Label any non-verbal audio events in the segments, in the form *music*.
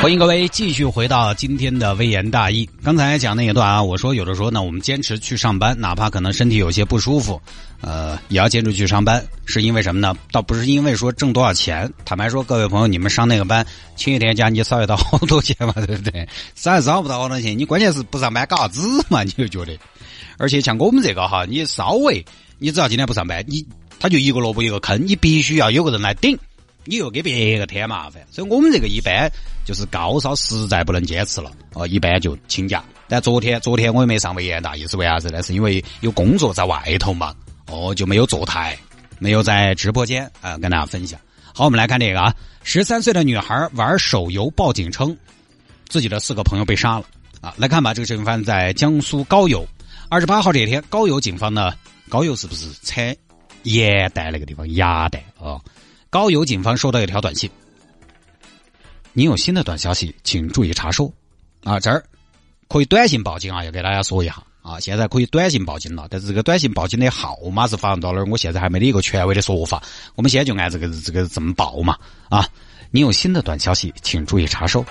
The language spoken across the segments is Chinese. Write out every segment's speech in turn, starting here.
欢迎各位继续回到今天的微言大义。刚才讲那一段啊，我说有的时候呢，我们坚持去上班，哪怕可能身体有些不舒服，呃，也要坚持去上班，是因为什么呢？倒不是因为说挣多少钱。坦白说，各位朋友，你们上那个班，请一天假你少一到好多钱嘛，*laughs* 对不对？少也少不到好多钱，你关键是不上班干啥子嘛？你就觉得，而且像我们这个哈，你稍微，你只要今天不上班，你他就一个萝卜一个坑，你必须要有个人来顶。你又给别个添麻烦，所以我们这个一般就是高烧实在不能坚持了，哦，一般就请假。但昨天昨天我也没上微言大，意是为啥子呢？是因为有工作在外头嘛，哦，就没有坐台，没有在直播间啊跟大家分享。好，我们来看这个啊，十三岁的女孩玩手游报警称自己的四个朋友被杀了啊。来看吧，这个事情发生在江苏高邮，二十八号这一天，高邮警方呢，高邮是不是产盐袋那个地方？鸭蛋啊。高邮警方收到一条短信：“你有新的短消息，请注意查收。”啊，这儿可以短信报警啊，要给大家说一下啊。现在可以短信报警了，但是这个短信报警的号码是发送到哪儿？我现在还没得一个权威的说法。我们现在就按这个这个这么报嘛啊。你有新的短消息，请注意查收。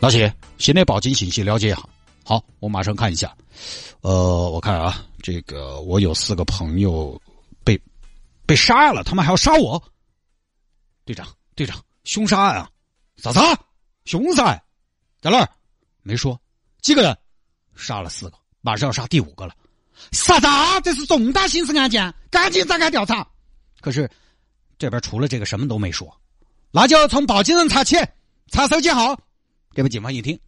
老谢，新的报警信息了解一下。好，我马上看一下。呃，我看啊，这个我有四个朋友被被杀了，他们还要杀我。队长，队长，凶杀案啊！啥子？凶杀案在哪儿？没说。几个人？杀了四个，马上要杀第五个了。啥子？这是重大刑事案件，赶紧展开调查。可是这边除了这个什么都没说。那就从报警人查起，查手机号。这边警方一听，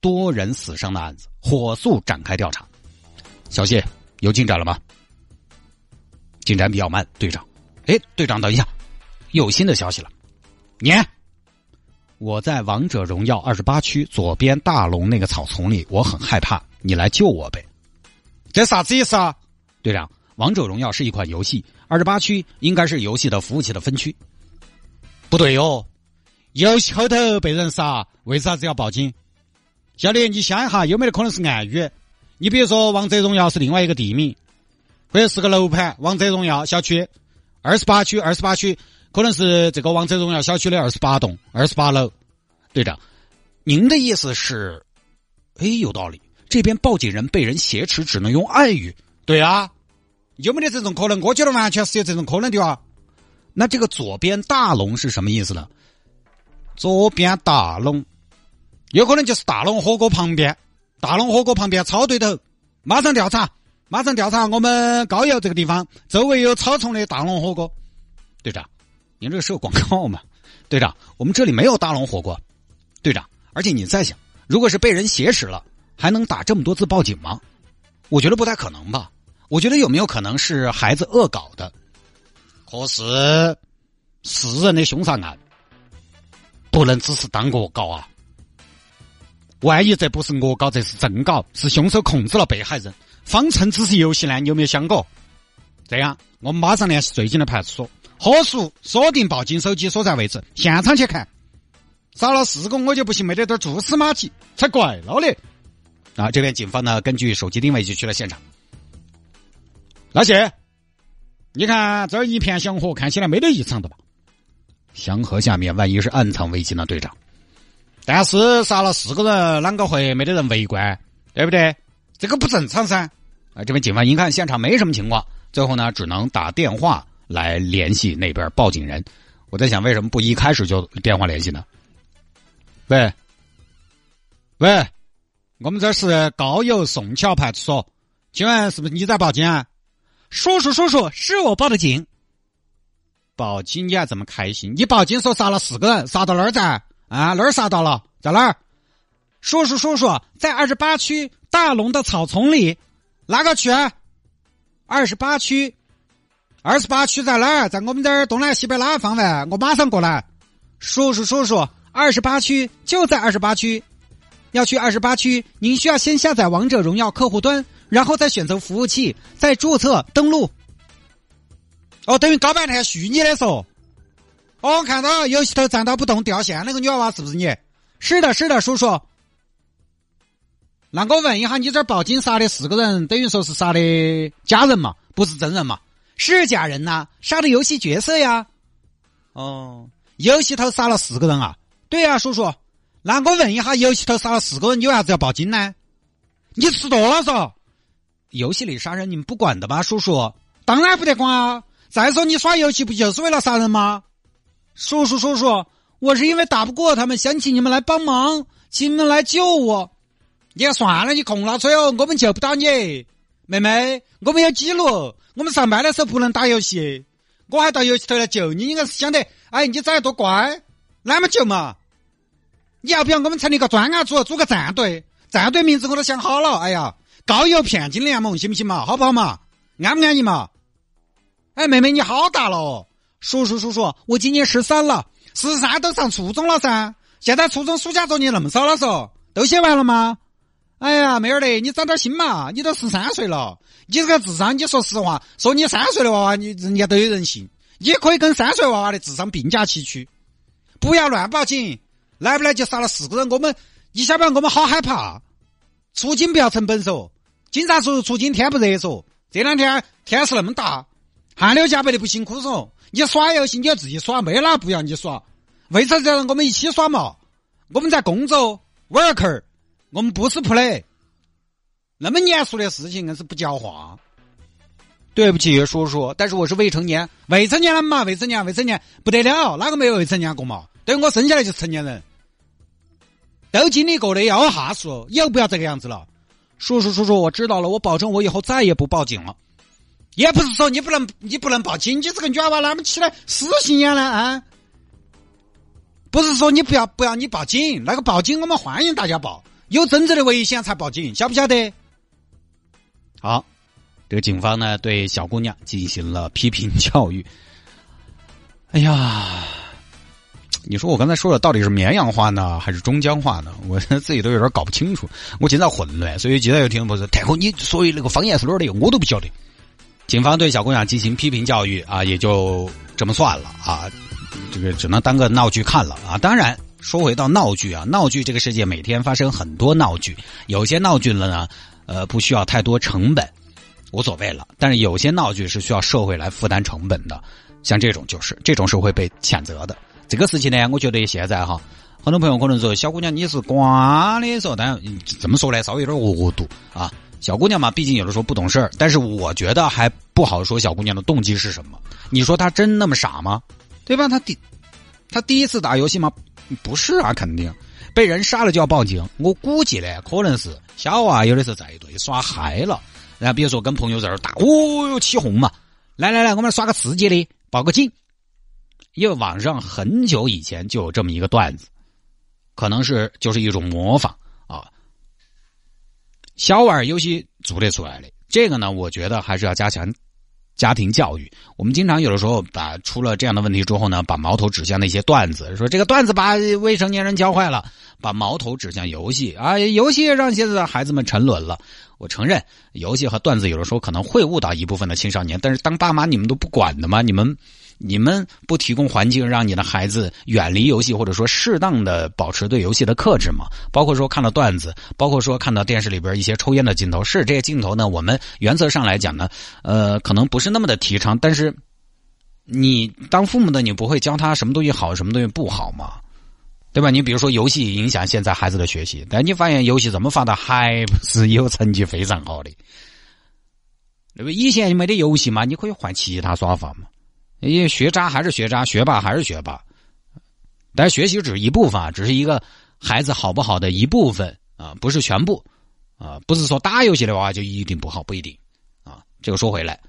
多人死伤的案子，火速展开调查。小谢，有进展了吗？进展比较慢，队长。哎，队长，等一下。有新的消息了，你，我在王者荣耀二十八区左边大龙那个草丛里，我很害怕，你来救我呗。这啥子意思啊？队长，王者荣耀是一款游戏，二十八区应该是游戏的服务器的分区。不对哦，游戏后头被人杀，为啥子要报警？小李，你想一下，有没有可能是暗语？你比如说，王者荣耀是另外一个地名，或者是个楼盘，王者荣耀小区二十八区，二十八区。可能是这个王者荣耀小区的二十八栋、二十八楼，队长，您的意思是？哎，有道理。这边报警人被人挟持，只能用暗语。对啊，有没得这种可能？我觉得完全是有这种可能的啊。那这个左边大龙是什么意思呢？左边大龙，有可能就是大龙火锅旁边，大龙火锅旁边草堆头。马上调查，马上调查。我们高邮这个地方周围有草丛的大龙火锅，队长。您这是个广告吗，队长？我们这里没有大龙火锅，队长。而且你在想，如果是被人挟持了，还能打这么多字报警吗？我觉得不太可能吧。我觉得有没有可能是孩子恶搞的？可是，死人的凶杀案，不能只是当恶搞啊！万一这不是恶搞，这是真搞，是凶手控制了被害人，方称只是游戏呢？你有没有想过？这样，我们马上联系最近的派出所。火速锁定报警手机所在位置，现场去看。杀了四个我就不信没得点蛛丝马迹，才怪了嘞！啊，这边警方呢，根据手机定位就去了现场。老谢，你看这一片祥和，看起来没得异常的吧？祥和下面万一是暗藏危机呢，队长？但是杀了四个人，啷个会没得人围观？对不对？这个不正常噻！啊，这边警方一看现场没什么情况，最后呢，只能打电话。来联系那边报警人，我在想为什么不一开始就电话联系呢？喂，喂，我们这是高邮宋桥派出所，请问是不是你在报警啊？叔叔，叔叔，是我报的警。报警你还这么开心？你报警说杀了四个人，杀到哪儿在？啊，哪儿杀到了？在哪儿？叔叔，叔叔，在二十八区大龙的草丛里。哪个区？二十八区。二十八区在哪儿？在我们这儿东南西北哪个方位？我马上过来。叔叔，叔叔，二十八区就在二十八区。要去二十八区，您需要先下载王者荣耀客户端，然后再选择服务器，再注册登录。哦，等于搞半天虚拟的说。哦，看到游戏头站到不动掉线那个女娃娃是不是你？是的，是的，叔叔。那我问一下，你这报警杀的四个人，等于说是杀的假人嘛？不是真人嘛？是假人呐，杀的游戏角色呀。哦，游戏头杀了四个人啊？对呀，叔叔。那我问一下，游戏头杀了四个人，你为啥子要报警呢？你吃多了嗦？游戏里杀人你们不管的吧，叔叔？当然不得管啊！再说你耍游戏不就是为了杀人吗？叔叔，叔叔，我是因为打不过他们，想请你们来帮忙，请你们来救我。你算了，你空了吹哦，我们救不到你。妹妹，我们有记录，我们上班的时候不能打游戏，我还到游戏头来救你，应该是想得，哎，你长得多乖，那么救嘛？你要不要我们成立个专案组，组个战队？战队名字我都想好了，哎呀，高邮骗金联盟，行不行嘛？好不好嘛？安不安逸嘛？哎，妹妹你好大了哦！叔叔叔叔，我今年十三了，十三都上初中了噻。现在初中暑假作业那么少了嗦，都写完了吗？哎呀，妹儿嘞，你长点心嘛！你都十三岁了，你这个智商，你说实话，说你三岁的娃娃，你人家都有人信，你可以跟三岁娃娃的智商并驾齐驱。不要乱报警，来不来就杀了四个人，我们你晓不晓得我们好害怕？出警不要成本嗦，警察叔叔出警天不热嗦，这两天天是那么大。汗流浃背的不辛苦嗦，你耍游戏你要自己耍，没哪不要你耍。为啥子要让我们一起耍嘛？我们在工作，worker 我们不是 play。那么严肃的事情硬是不讲话。对不起，叔叔，但是我是未成年，未成年了嘛？未成年，未成年不得了，哪个没有未成年过嘛？等我生下来就是成年人，都经历过的要哈数，以后不要这个样子了。叔叔，叔叔，我知道了，我保证我以后再也不报警了。也不是说你不能，你不能报警，你这个女娃娃哪么起来死心眼呢？啊，不是说你不要不要你报警，那个报警我们欢迎大家报，有真正的危险才报警，晓不晓得？好，这个警方呢对小姑娘进行了批评教育。哎呀，你说我刚才说的到底是绵阳话呢，还是中江话呢？我 *laughs* 自己都有点搞不清楚，我经常混乱，所以经常有听众朋友说：“太后，你所以那个方言是哪儿的？我都不晓得。”警方对小姑娘进行批评教育啊，也就这么算了啊，这个只能当个闹剧看了啊。当然，说回到闹剧啊，闹剧这个世界每天发生很多闹剧，有些闹剧了呢，呃，不需要太多成本，无所谓了。但是有些闹剧是需要社会来负担成本的，像这种就是这种是会被谴责的。这个事情呢，我觉得现在哈，很多朋友可能说小姑娘你是瓜的说，但怎么说呢，稍微有点恶毒啊。小姑娘嘛，毕竟有的时候不懂事儿，但是我觉得还不好说小姑娘的动机是什么。你说她真那么傻吗？对吧？她第她第一次打游戏吗？不是啊，肯定被人杀了就要报警。我估计呢，可能是小娃有的时候在一堆耍嗨了，然后比如说跟朋友在那儿打，哦哟起哄嘛。来来来，我们耍个刺激的，报个警。因为网上很久以前就有这么一个段子，可能是就是一种模仿啊。小娃儿游戏做得出来的，这个呢，我觉得还是要加强家庭教育。我们经常有的时候把出了这样的问题之后呢，把矛头指向那些段子，说这个段子把未成年人教坏了，把矛头指向游戏啊，游戏让现在的孩子们沉沦了。我承认，游戏和段子有的时候可能会误导一部分的青少年，但是当爸妈你们都不管的吗？你们？你们不提供环境让你的孩子远离游戏，或者说适当的保持对游戏的克制吗？包括说看到段子，包括说看到电视里边一些抽烟的镜头，是这些镜头呢？我们原则上来讲呢，呃，可能不是那么的提倡。但是，你当父母的，你不会教他什么东西好，什么东西不好吗？对吧？你比如说游戏影响现在孩子的学习，但你发现游戏这么发达，还不是有成绩非常好的？那个以前没得游戏嘛，你可以换其他耍法嘛。因为学渣还是学渣，学霸还是学霸，但是学习只是一部分啊，只是一个孩子好不好的一部分啊，不是全部啊，不是说打游戏的娃娃就一定不好，不一定啊。这个说回来，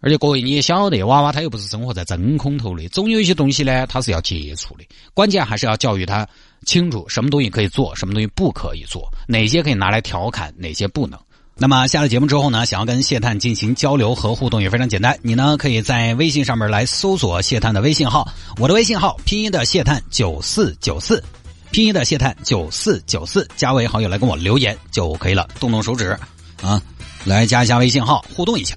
而且各位你也晓得，娃娃他又不是生活在真空头里，总有一些东西呢，他是要接触的。关键还是要教育他清楚什么东西可以做，什么东西不可以做，哪些可以拿来调侃，哪些不能。那么下了节目之后呢，想要跟谢探进行交流和互动也非常简单，你呢可以在微信上面来搜索谢探的微信号，我的微信号拼音的谢探九四九四，拼音的谢探九四九四，加为好友来跟我留言就可以了，动动手指啊，来加一下微信号互动一下。